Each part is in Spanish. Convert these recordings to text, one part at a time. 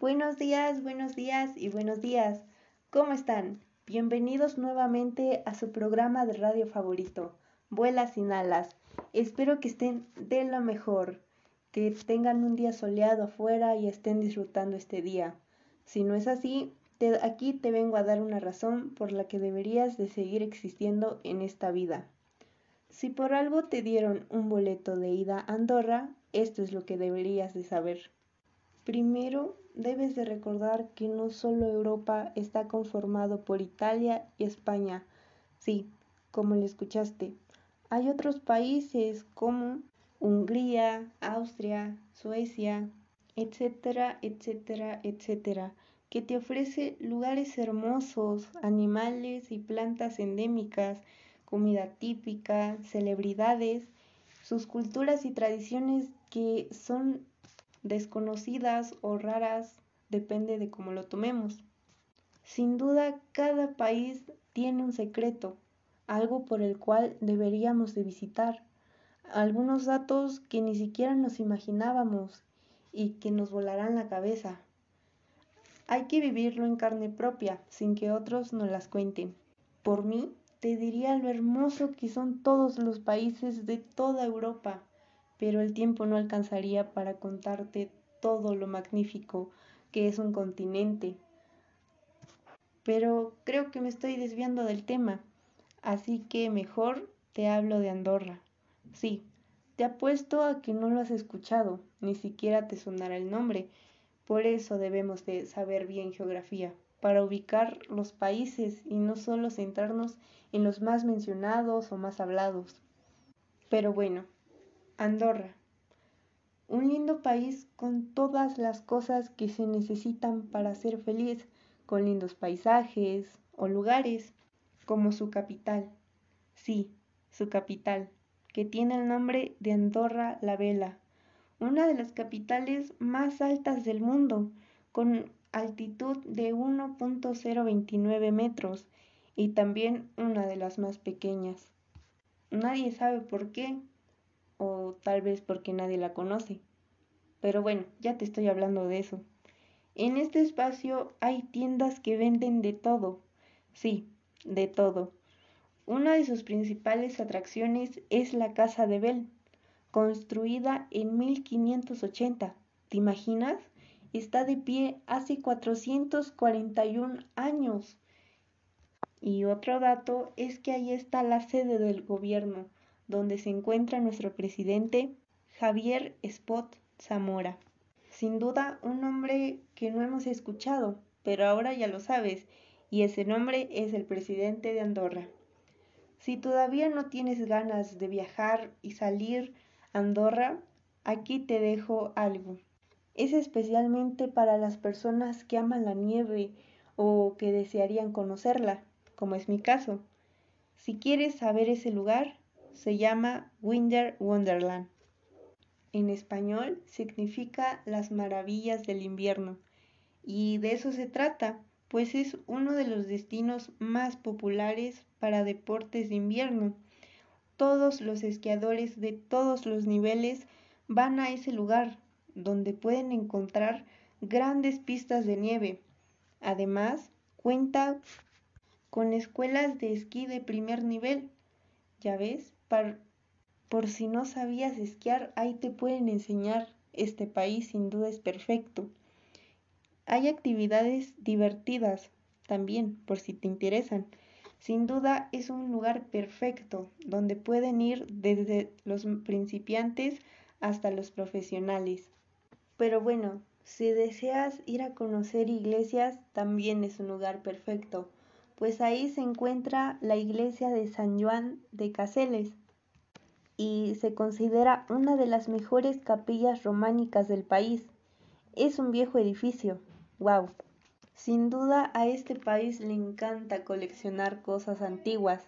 Buenos días, buenos días y buenos días. ¿Cómo están? Bienvenidos nuevamente a su programa de radio favorito, Vuela sin alas. Espero que estén de lo mejor, que tengan un día soleado afuera y estén disfrutando este día. Si no es así, aquí te vengo a dar una razón por la que deberías de seguir existiendo en esta vida. Si por algo te dieron un boleto de ida a Andorra, esto es lo que deberías de saber. Primero, debes de recordar que no solo Europa está conformado por Italia y España. Sí, como lo escuchaste. Hay otros países como Hungría, Austria, Suecia, etcétera, etcétera, etcétera, que te ofrece lugares hermosos, animales y plantas endémicas, comida típica, celebridades, sus culturas y tradiciones que son desconocidas o raras, depende de cómo lo tomemos. Sin duda, cada país tiene un secreto, algo por el cual deberíamos de visitar, algunos datos que ni siquiera nos imaginábamos y que nos volarán la cabeza. Hay que vivirlo en carne propia, sin que otros nos las cuenten. Por mí, te diría lo hermoso que son todos los países de toda Europa pero el tiempo no alcanzaría para contarte todo lo magnífico que es un continente. Pero creo que me estoy desviando del tema, así que mejor te hablo de Andorra. Sí, te apuesto a que no lo has escuchado, ni siquiera te sonará el nombre. Por eso debemos de saber bien geografía, para ubicar los países y no solo centrarnos en los más mencionados o más hablados. Pero bueno, Andorra. Un lindo país con todas las cosas que se necesitan para ser feliz, con lindos paisajes o lugares, como su capital. Sí, su capital, que tiene el nombre de Andorra la Vela, una de las capitales más altas del mundo, con altitud de 1.029 metros y también una de las más pequeñas. Nadie sabe por qué, o tal vez porque nadie la conoce. Pero bueno, ya te estoy hablando de eso. En este espacio hay tiendas que venden de todo. Sí, de todo. Una de sus principales atracciones es la Casa de Bell, construida en 1580. ¿Te imaginas? Está de pie hace 441 años. Y otro dato es que ahí está la sede del gobierno, donde se encuentra nuestro presidente Javier Spot Zamora. Sin duda un nombre que no hemos escuchado, pero ahora ya lo sabes, y ese nombre es el presidente de Andorra. Si todavía no tienes ganas de viajar y salir a Andorra, aquí te dejo algo. Es especialmente para las personas que aman la nieve o que desearían conocerla, como es mi caso. Si quieres saber ese lugar, se llama Winter Wonderland. En español significa las maravillas del invierno y de eso se trata, pues es uno de los destinos más populares para deportes de invierno. Todos los esquiadores de todos los niveles van a ese lugar donde pueden encontrar grandes pistas de nieve. Además, cuenta con escuelas de esquí de primer nivel. Ya ves, por si no sabías esquiar, ahí te pueden enseñar. Este país sin duda es perfecto. Hay actividades divertidas también, por si te interesan. Sin duda es un lugar perfecto donde pueden ir desde los principiantes hasta los profesionales. Pero bueno, si deseas ir a conocer iglesias, también es un lugar perfecto, pues ahí se encuentra la iglesia de San Juan de Caseles, y se considera una de las mejores capillas románicas del país. Es un viejo edificio. ¡Wow! Sin duda a este país le encanta coleccionar cosas antiguas,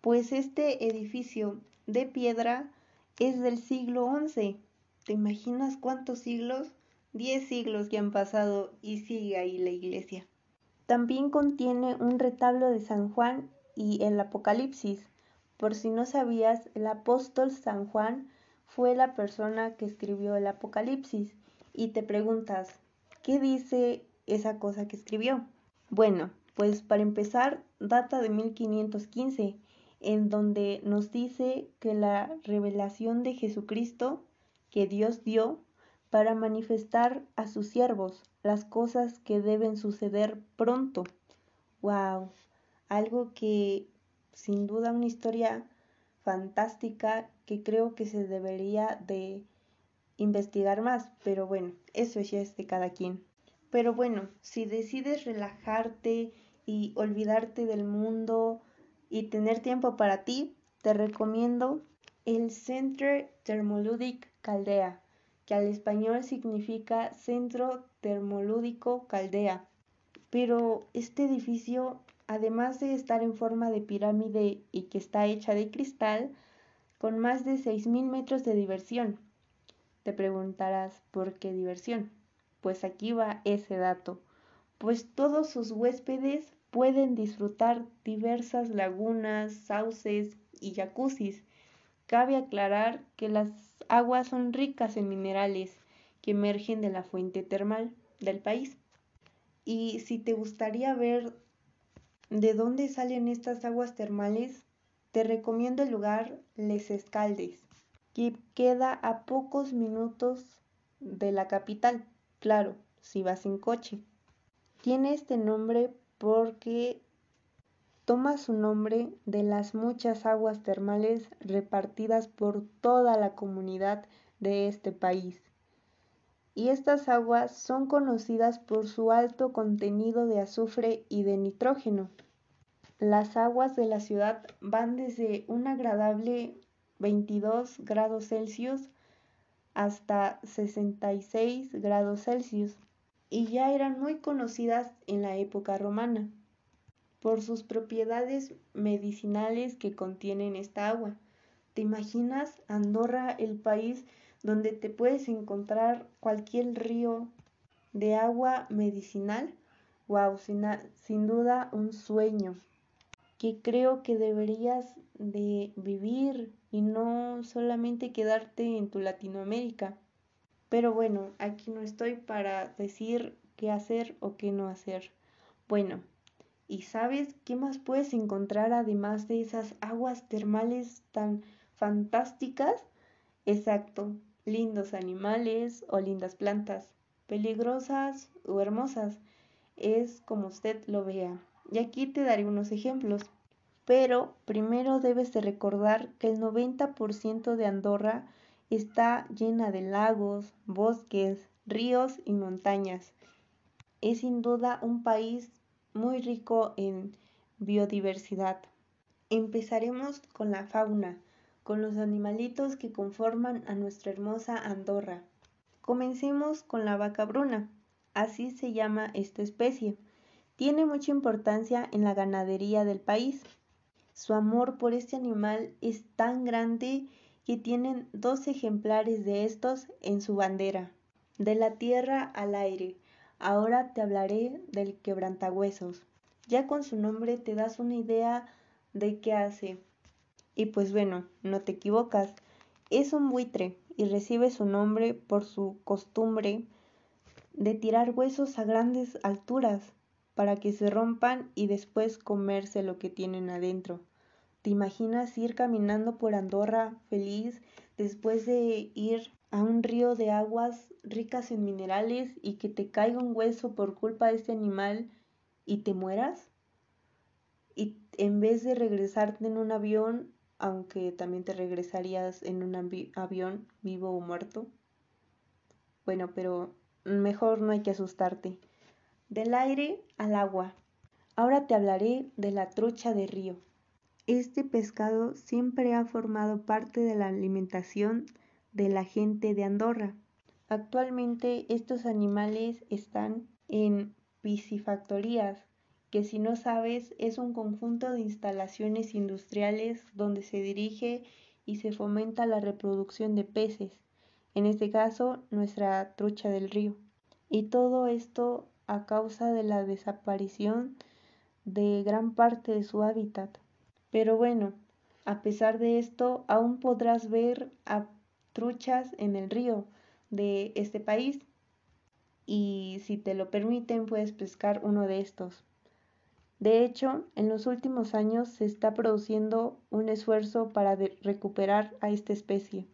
pues este edificio de piedra es del siglo XI. ¿Te imaginas cuántos siglos? Diez siglos que han pasado y sigue ahí la iglesia. También contiene un retablo de San Juan y el Apocalipsis, por si no sabías, el apóstol San Juan fue la persona que escribió el Apocalipsis y te preguntas, ¿qué ¿qué dice esa cosa que escribió? Bueno, pues para empezar, data de 1515, en donde nos dice que la revelación de Jesucristo que Dios dio para manifestar a sus siervos las cosas que deben suceder pronto. ¡Wow! Algo que sin duda una historia fantástica que creo que se debería de investigar más, pero bueno, eso ya es de cada quien. Pero bueno, si decides relajarte y olvidarte del mundo y tener tiempo para ti, te recomiendo el Centre Thermoludic Caldea, que al español significa Centro Termolúdico Caldea. Pero este edificio, además de estar en forma de pirámide y que está hecha de cristal, con más de 6.000 metros de diversión. Te preguntarás, ¿por qué diversión? Pues aquí va ese dato. Pues todos sus huéspedes pueden disfrutar diversas lagunas, sauces y jacuzzis. Cabe aclarar que las aguas son ricas en minerales que emergen de la fuente termal del país. Y si te gustaría ver de dónde salen estas aguas termales, te recomiendo el lugar Les Escaldes, que queda a pocos minutos de la capital, claro, si vas en coche. Tiene este nombre porque toma su nombre de las muchas aguas termales repartidas por toda la comunidad de este país. Y estas aguas son conocidas por su alto contenido de azufre y de nitrógeno. Las aguas de la ciudad van desde un agradable 22 grados Celsius hasta 66 grados Celsius y ya eran muy conocidas en la época romana por sus propiedades medicinales que contienen esta agua. ¿Te imaginas Andorra, el país donde te puedes encontrar cualquier río de agua medicinal? Wow, sin, sin duda un sueño que creo que deberías de vivir y no solamente quedarte en tu Latinoamérica. Pero bueno, aquí no estoy para decir qué hacer o qué no hacer. Bueno, ¿y sabes qué más puedes encontrar además de esas aguas termales tan fantásticas? Exacto, lindos animales o lindas plantas, peligrosas o hermosas, es como usted lo vea. Y aquí te daré unos ejemplos. Pero primero debes de recordar que el 90% de Andorra está llena de lagos, bosques, ríos y montañas. Es sin duda un país muy rico en biodiversidad. Empezaremos con la fauna, con los animalitos que conforman a nuestra hermosa Andorra. Comencemos con la vaca bruna, así se llama esta especie. Tiene mucha importancia en la ganadería del país. Su amor por este animal es tan grande que tienen dos ejemplares de estos en su bandera. De la tierra al aire. Ahora te hablaré del quebrantahuesos. Ya con su nombre te das una idea de qué hace. Y pues bueno, no te equivocas. Es un buitre y recibe su nombre por su costumbre de tirar huesos a grandes alturas para que se rompan y después comerse lo que tienen adentro. ¿Te imaginas ir caminando por Andorra feliz después de ir a un río de aguas ricas en minerales y que te caiga un hueso por culpa de este animal y te mueras? Y en vez de regresarte en un avión, aunque también te regresarías en un avión vivo o muerto. Bueno, pero mejor no hay que asustarte del aire al agua. Ahora te hablaré de la trucha de río. Este pescado siempre ha formado parte de la alimentación de la gente de Andorra. Actualmente estos animales están en piscifactorías, que si no sabes es un conjunto de instalaciones industriales donde se dirige y se fomenta la reproducción de peces, en este caso nuestra trucha del río. Y todo esto a causa de la desaparición de gran parte de su hábitat. Pero bueno, a pesar de esto, aún podrás ver a truchas en el río de este país. y si te lo permiten puedes pescar uno de estos. De hecho, en los últimos años se está produciendo un esfuerzo para recuperar a esta especie.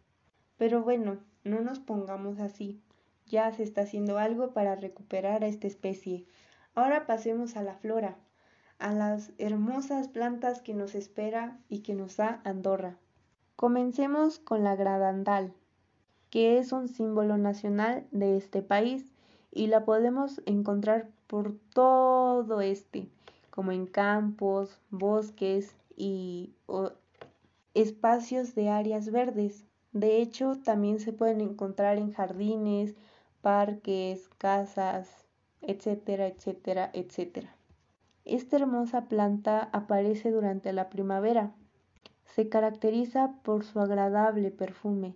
Pero bueno, no nos pongamos así. Ya se está haciendo algo para recuperar a esta especie. Ahora pasemos a la flora, a las hermosas plantas que nos espera y que nos da Andorra. Comencemos con la gradandal, que es un símbolo nacional de este país y la podemos encontrar por todo este, como en campos, bosques y espacios de áreas verdes. De hecho, también se pueden encontrar en jardines, parques, casas, etcétera, etcétera, etcétera. Esta hermosa planta aparece durante la primavera. Se caracteriza por su agradable perfume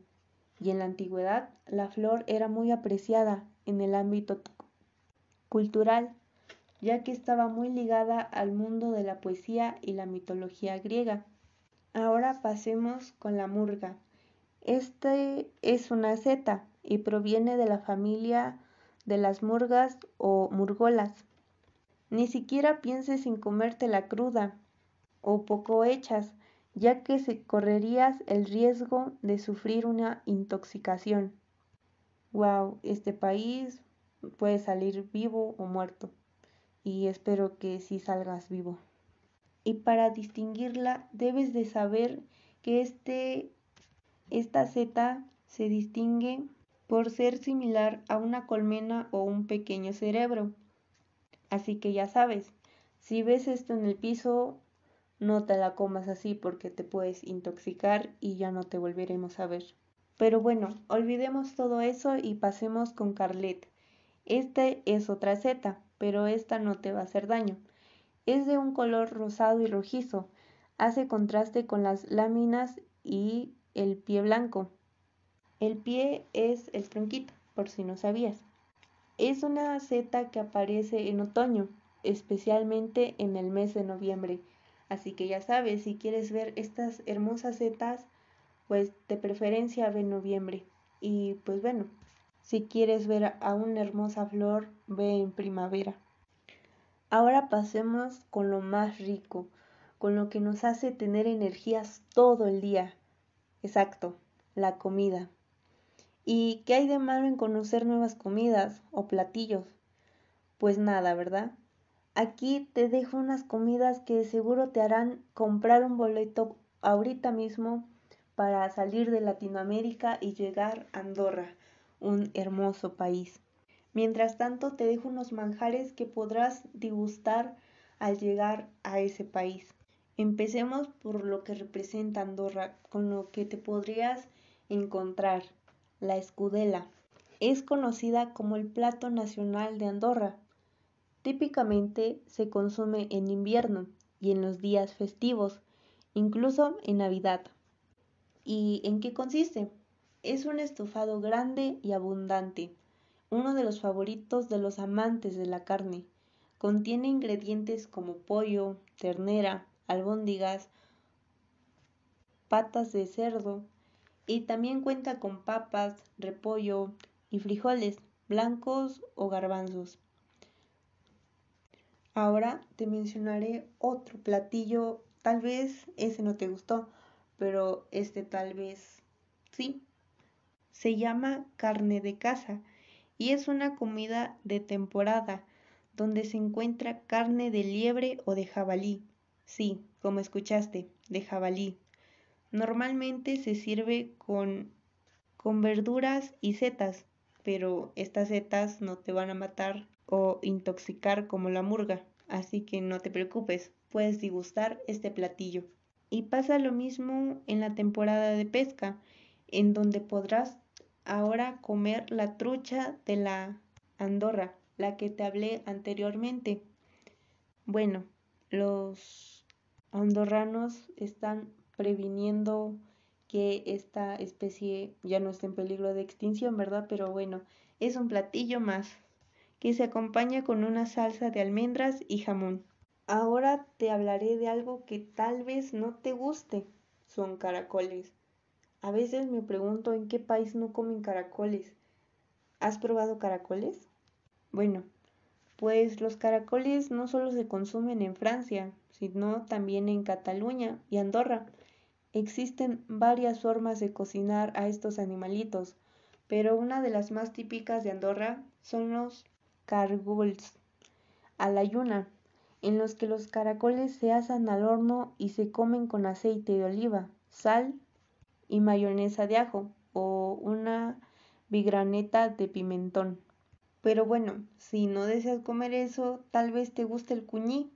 y en la antigüedad la flor era muy apreciada en el ámbito cultural, ya que estaba muy ligada al mundo de la poesía y la mitología griega. Ahora pasemos con la murga. Este es una seta y proviene de la familia de las murgas o murgolas. Ni siquiera pienses en comértela cruda o poco hechas, ya que se correrías el riesgo de sufrir una intoxicación. Wow, este país puede salir vivo o muerto. Y espero que sí salgas vivo. Y para distinguirla debes de saber que este, esta seta se distingue por ser similar a una colmena o un pequeño cerebro. Así que ya sabes, si ves esto en el piso, no te la comas así porque te puedes intoxicar y ya no te volveremos a ver. Pero bueno, olvidemos todo eso y pasemos con Carlet. Este es otra seta, pero esta no te va a hacer daño. Es de un color rosado y rojizo. Hace contraste con las láminas y el pie blanco. El pie es el tronquito, por si no sabías. Es una seta que aparece en otoño, especialmente en el mes de noviembre. Así que ya sabes, si quieres ver estas hermosas setas, pues de preferencia ve noviembre. Y pues bueno, si quieres ver a una hermosa flor, ve en primavera. Ahora pasemos con lo más rico, con lo que nos hace tener energías todo el día. Exacto, la comida. ¿Y qué hay de malo en conocer nuevas comidas o platillos? Pues nada, ¿verdad? Aquí te dejo unas comidas que seguro te harán comprar un boleto ahorita mismo para salir de Latinoamérica y llegar a Andorra, un hermoso país. Mientras tanto, te dejo unos manjares que podrás degustar al llegar a ese país. Empecemos por lo que representa Andorra, con lo que te podrías encontrar la escudela. Es conocida como el plato nacional de Andorra. Típicamente se consume en invierno y en los días festivos, incluso en Navidad. ¿Y en qué consiste? Es un estofado grande y abundante, uno de los favoritos de los amantes de la carne. Contiene ingredientes como pollo, ternera, albóndigas, patas de cerdo, y también cuenta con papas, repollo y frijoles blancos o garbanzos. Ahora te mencionaré otro platillo, tal vez ese no te gustó, pero este tal vez sí. Se llama carne de casa y es una comida de temporada donde se encuentra carne de liebre o de jabalí. Sí, como escuchaste, de jabalí. Normalmente se sirve con, con verduras y setas, pero estas setas no te van a matar o intoxicar como la murga, así que no te preocupes, puedes degustar este platillo. Y pasa lo mismo en la temporada de pesca, en donde podrás ahora comer la trucha de la Andorra, la que te hablé anteriormente. Bueno, los andorranos están previniendo que esta especie ya no esté en peligro de extinción, ¿verdad? Pero bueno, es un platillo más que se acompaña con una salsa de almendras y jamón. Ahora te hablaré de algo que tal vez no te guste. Son caracoles. A veces me pregunto en qué país no comen caracoles. ¿Has probado caracoles? Bueno, pues los caracoles no solo se consumen en Francia, sino también en Cataluña y Andorra. Existen varias formas de cocinar a estos animalitos, pero una de las más típicas de Andorra son los cargols a la yuna, en los que los caracoles se asan al horno y se comen con aceite de oliva, sal y mayonesa de ajo o una bigraneta de pimentón. Pero bueno, si no deseas comer eso, tal vez te guste el cuñí,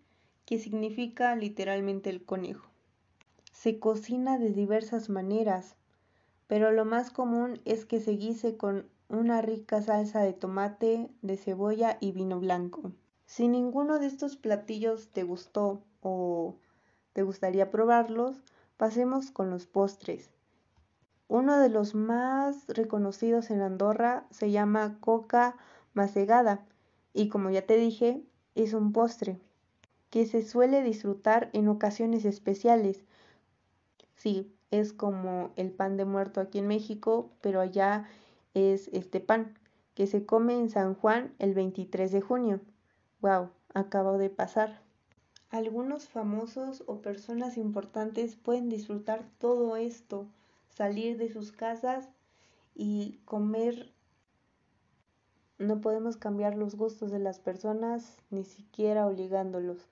que significa literalmente el conejo. Se cocina de diversas maneras, pero lo más común es que se guise con una rica salsa de tomate, de cebolla y vino blanco. Si ninguno de estos platillos te gustó o te gustaría probarlos, pasemos con los postres. Uno de los más reconocidos en Andorra se llama coca macegada y como ya te dije, es un postre que se suele disfrutar en ocasiones especiales. Sí, es como el pan de muerto aquí en México, pero allá es este pan que se come en San Juan el 23 de junio. Wow, acabo de pasar. Algunos famosos o personas importantes pueden disfrutar todo esto, salir de sus casas y comer. No podemos cambiar los gustos de las personas ni siquiera obligándolos.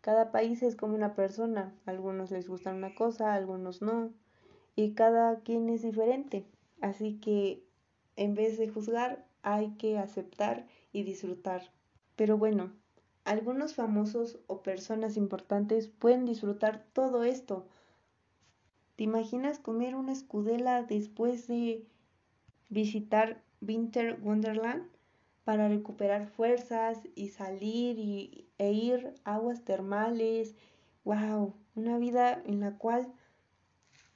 Cada país es como una persona, a algunos les gusta una cosa, algunos no, y cada quien es diferente. Así que en vez de juzgar, hay que aceptar y disfrutar. Pero bueno, algunos famosos o personas importantes pueden disfrutar todo esto. ¿Te imaginas comer una escudela después de visitar Winter Wonderland? para recuperar fuerzas y salir y, e ir a aguas termales. ¡Wow! Una vida en la cual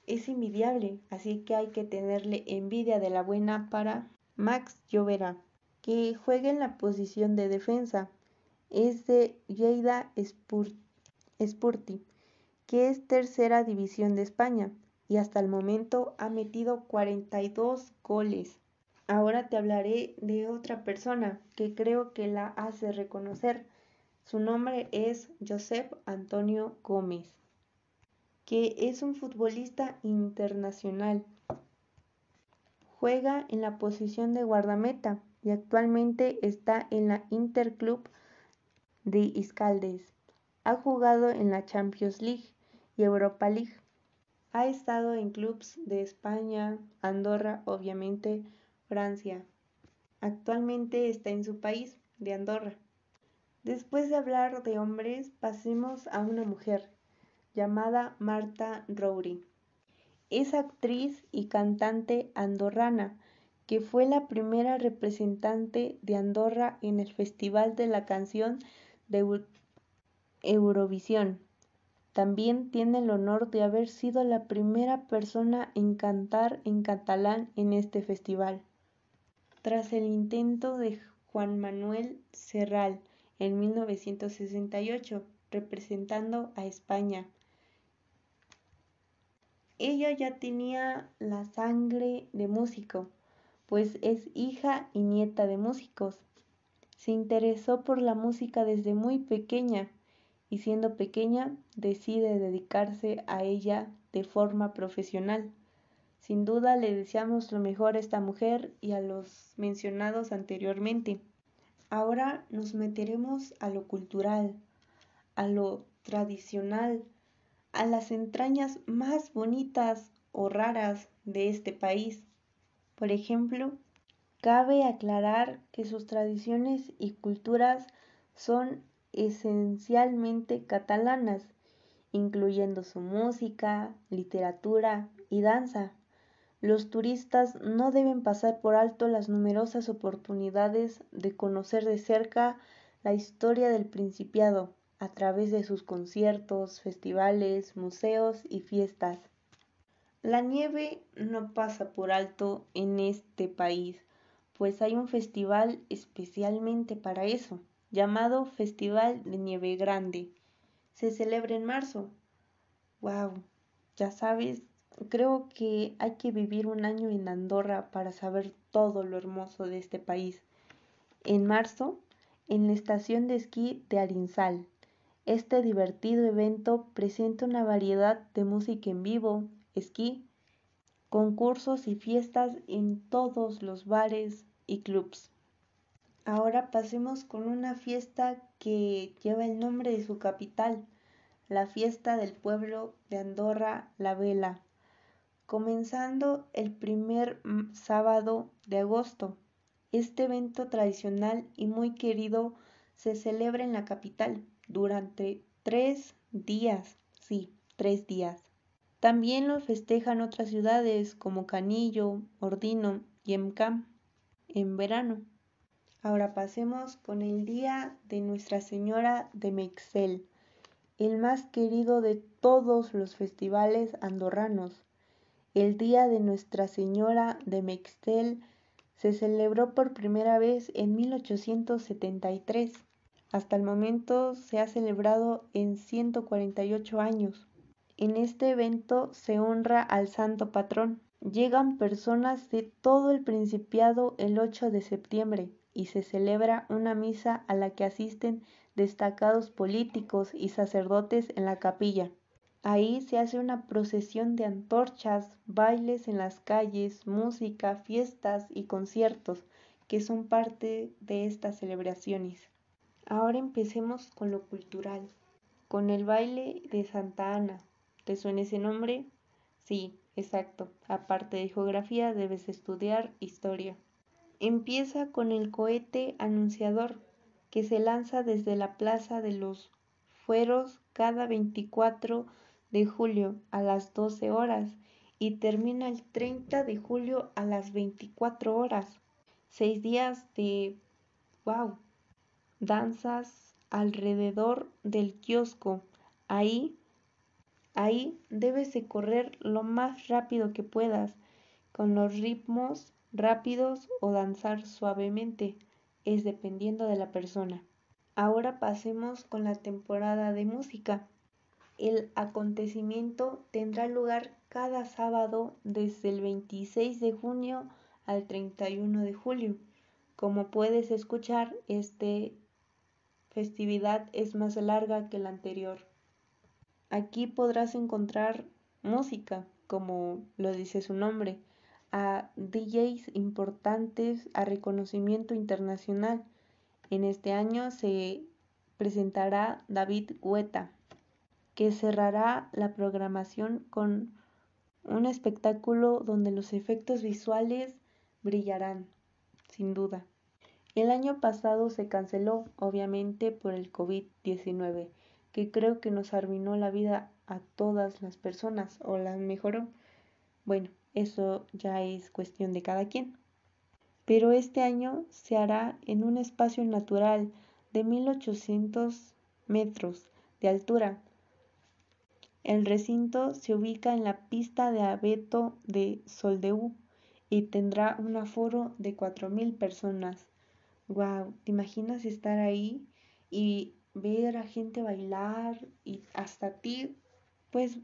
es envidiable, así que hay que tenerle envidia de la buena para Max Llovera, que juega en la posición de defensa. Es de Lleida Spurti, que es tercera división de España y hasta el momento ha metido 42 goles. Ahora te hablaré de otra persona que creo que la hace reconocer. Su nombre es Josep Antonio Gómez, que es un futbolista internacional. Juega en la posición de guardameta y actualmente está en la Interclub de Iscaldes. Ha jugado en la Champions League y Europa League. Ha estado en clubes de España, Andorra, obviamente, Francia. Actualmente está en su país, de Andorra. Después de hablar de hombres, pasemos a una mujer llamada Marta Rouri. Es actriz y cantante andorrana, que fue la primera representante de Andorra en el Festival de la Canción de Eurovisión. También tiene el honor de haber sido la primera persona en cantar en catalán en este festival tras el intento de Juan Manuel Serral en 1968, representando a España. Ella ya tenía la sangre de músico, pues es hija y nieta de músicos. Se interesó por la música desde muy pequeña y siendo pequeña decide dedicarse a ella de forma profesional. Sin duda le deseamos lo mejor a esta mujer y a los mencionados anteriormente. Ahora nos meteremos a lo cultural, a lo tradicional, a las entrañas más bonitas o raras de este país. Por ejemplo, cabe aclarar que sus tradiciones y culturas son esencialmente catalanas, incluyendo su música, literatura y danza. Los turistas no deben pasar por alto las numerosas oportunidades de conocer de cerca la historia del Principiado a través de sus conciertos, festivales, museos y fiestas. La nieve no pasa por alto en este país, pues hay un festival especialmente para eso, llamado Festival de Nieve Grande. Se celebra en marzo. ¡Wow! Ya sabes Creo que hay que vivir un año en Andorra para saber todo lo hermoso de este país. En marzo en la estación de esquí de Arinsal. Este divertido evento presenta una variedad de música en vivo, esquí, concursos y fiestas en todos los bares y clubs. Ahora pasemos con una fiesta que lleva el nombre de su capital, la fiesta del pueblo de Andorra la Vela, comenzando el primer sábado de agosto. Este evento tradicional y muy querido se celebra en la capital durante tres días, sí, tres días. También lo festejan otras ciudades como Canillo, Ordino y Emcam en verano. Ahora pasemos con el Día de Nuestra Señora de Meixel, el más querido de todos los festivales andorranos. El Día de Nuestra Señora de Meixel se celebró por primera vez en 1873 hasta el momento se ha celebrado en 148 años. En este evento se honra al santo patrón. Llegan personas de todo el Principiado el 8 de septiembre y se celebra una misa a la que asisten destacados políticos y sacerdotes en la capilla. Ahí se hace una procesión de antorchas, bailes en las calles, música, fiestas y conciertos que son parte de estas celebraciones. Ahora empecemos con lo cultural, con el baile de Santa Ana. ¿Te suena ese nombre? Sí, exacto. Aparte de geografía, debes estudiar historia. Empieza con el cohete anunciador, que se lanza desde la Plaza de los Fueros cada 24 de julio a las 12 horas y termina el 30 de julio a las 24 horas. Seis días de... ¡Wow! danzas alrededor del kiosco. Ahí, ahí debes de correr lo más rápido que puedas, con los ritmos rápidos o danzar suavemente, es dependiendo de la persona. Ahora pasemos con la temporada de música. El acontecimiento tendrá lugar cada sábado desde el 26 de junio al 31 de julio. Como puedes escuchar, este festividad es más larga que la anterior. Aquí podrás encontrar música, como lo dice su nombre, a DJs importantes a reconocimiento internacional. En este año se presentará David Guetta, que cerrará la programación con un espectáculo donde los efectos visuales brillarán, sin duda. El año pasado se canceló, obviamente, por el COVID-19, que creo que nos arruinó la vida a todas las personas o las mejoró. Bueno, eso ya es cuestión de cada quien. Pero este año se hará en un espacio natural de 1800 metros de altura. El recinto se ubica en la pista de abeto de Soldeu y tendrá un aforo de 4.000 personas. Wow, ¿te imaginas estar ahí y ver a gente bailar y hasta ti, pues,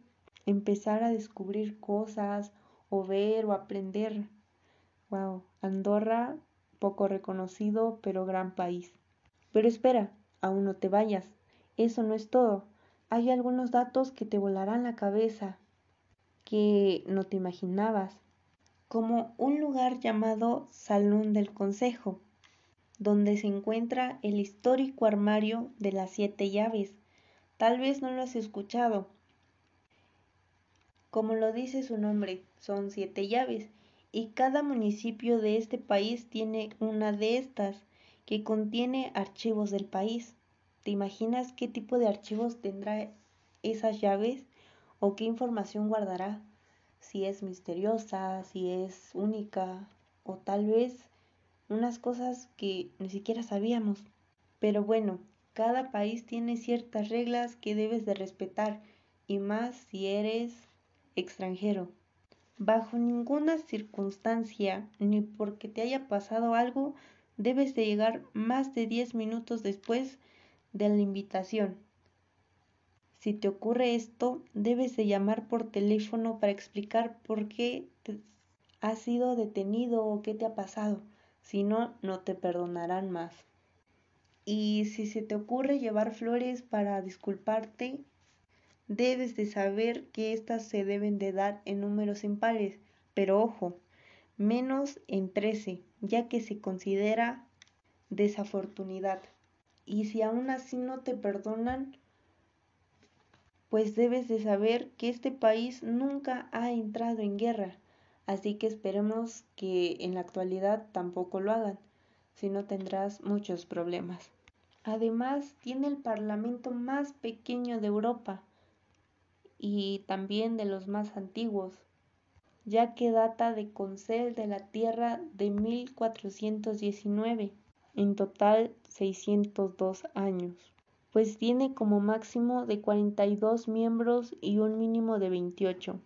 empezar a descubrir cosas o ver o aprender? Wow, Andorra, poco reconocido, pero gran país. Pero espera, aún no te vayas. Eso no es todo. Hay algunos datos que te volarán la cabeza, que no te imaginabas, como un lugar llamado Salón del Consejo donde se encuentra el histórico armario de las siete llaves. Tal vez no lo has escuchado. Como lo dice su nombre, son siete llaves y cada municipio de este país tiene una de estas que contiene archivos del país. ¿Te imaginas qué tipo de archivos tendrá esas llaves o qué información guardará? Si es misteriosa, si es única o tal vez unas cosas que ni siquiera sabíamos. Pero bueno, cada país tiene ciertas reglas que debes de respetar y más si eres extranjero. Bajo ninguna circunstancia, ni porque te haya pasado algo, debes de llegar más de 10 minutos después de la invitación. Si te ocurre esto, debes de llamar por teléfono para explicar por qué has sido detenido o qué te ha pasado si no, no te perdonarán más. Y si se te ocurre llevar flores para disculparte, debes de saber que éstas se deben de dar en números impares, pero ojo, menos en 13, ya que se considera desafortunidad. Y si aún así no te perdonan, pues debes de saber que este país nunca ha entrado en guerra, así que esperemos que en la actualidad tampoco lo hagan, si no tendrás muchos problemas. Además, tiene el parlamento más pequeño de Europa y también de los más antiguos, ya que data de Concel de la Tierra de 1419 en total 602 años, pues tiene como máximo de 42 miembros y un mínimo de 28.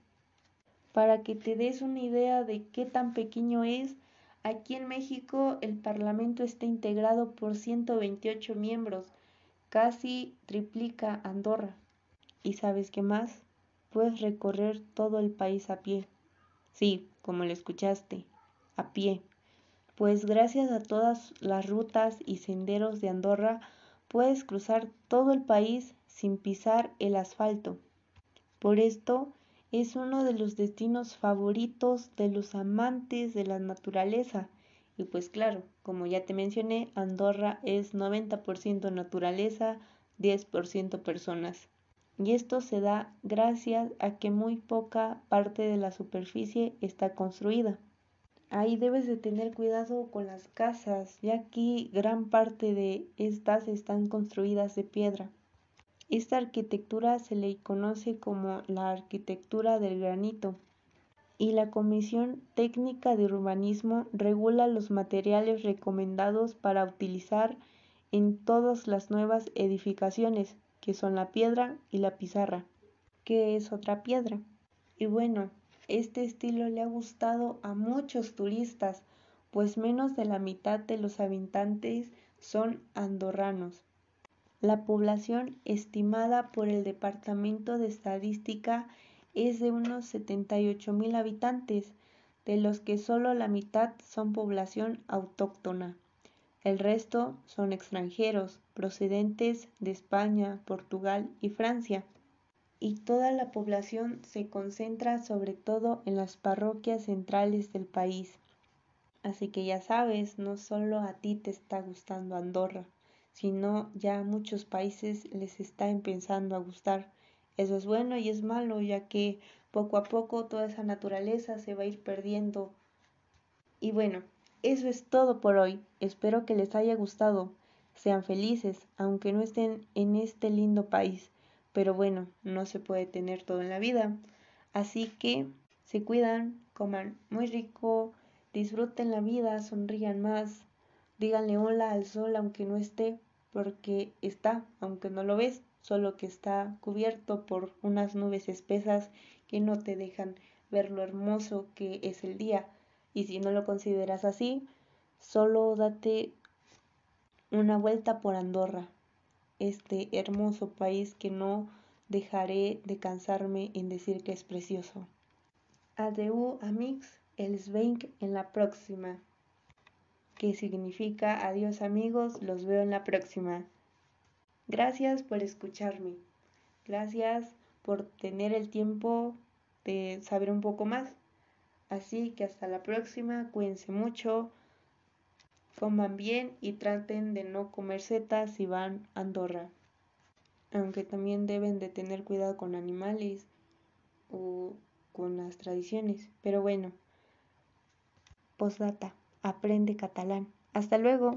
Para que te des una idea de qué tan pequeño es, aquí en México el Parlamento está integrado por 128 miembros, casi triplica Andorra. ¿Y sabes qué más? Puedes recorrer todo el país a pie. Sí, como lo escuchaste, a pie pues gracias a todas las rutas y senderos de Andorra puedes cruzar todo el país sin pisar el asfalto. Por esto es uno de los destinos favoritos de los amantes de la naturaleza. Y pues claro, como ya te mencioné, Andorra es 90% naturaleza, 10% personas. Y esto se da gracias a que muy poca parte de la superficie está construida. Ahí debes de tener cuidado con las casas, ya que gran parte de estas están construidas de piedra. Esta arquitectura se le conoce como la arquitectura del granito y la Comisión Técnica de Urbanismo regula los materiales recomendados para utilizar en todas las nuevas edificaciones, que son la piedra y la pizarra. ¿Qué es otra piedra? Y bueno, este estilo le ha gustado a muchos turistas, pues menos de la mitad de los habitantes son andorranos. La población estimada por el Departamento de Estadística es de unos 78 mil habitantes, de los que solo la mitad son población autóctona. El resto son extranjeros, procedentes de España, Portugal y Francia y toda la población se concentra sobre todo en las parroquias centrales del país. Así que ya sabes, no solo a ti te está gustando Andorra, sino ya a muchos países les está empezando a gustar. Eso es bueno y es malo, ya que poco a poco toda esa naturaleza se va a ir perdiendo. Y bueno, eso es todo por hoy. Espero que les haya gustado. Sean felices, aunque no estén en este lindo país. Pero bueno, no se puede tener todo en la vida. Así que se cuidan, coman muy rico, disfruten la vida, sonrían más, díganle hola al sol aunque no esté, porque está, aunque no lo ves, solo que está cubierto por unas nubes espesas que no te dejan ver lo hermoso que es el día. Y si no lo consideras así, solo date una vuelta por Andorra, este hermoso país que no dejaré de cansarme en decir que es precioso. Adeu amigos, el Svenk en la próxima. Que significa adiós amigos, los veo en la próxima. Gracias por escucharme. Gracias por tener el tiempo de saber un poco más. Así que hasta la próxima, cuídense mucho, coman bien y traten de no comer setas si van a Andorra. Aunque también deben de tener cuidado con animales o con las tradiciones. Pero bueno, postdata, aprende catalán. Hasta luego.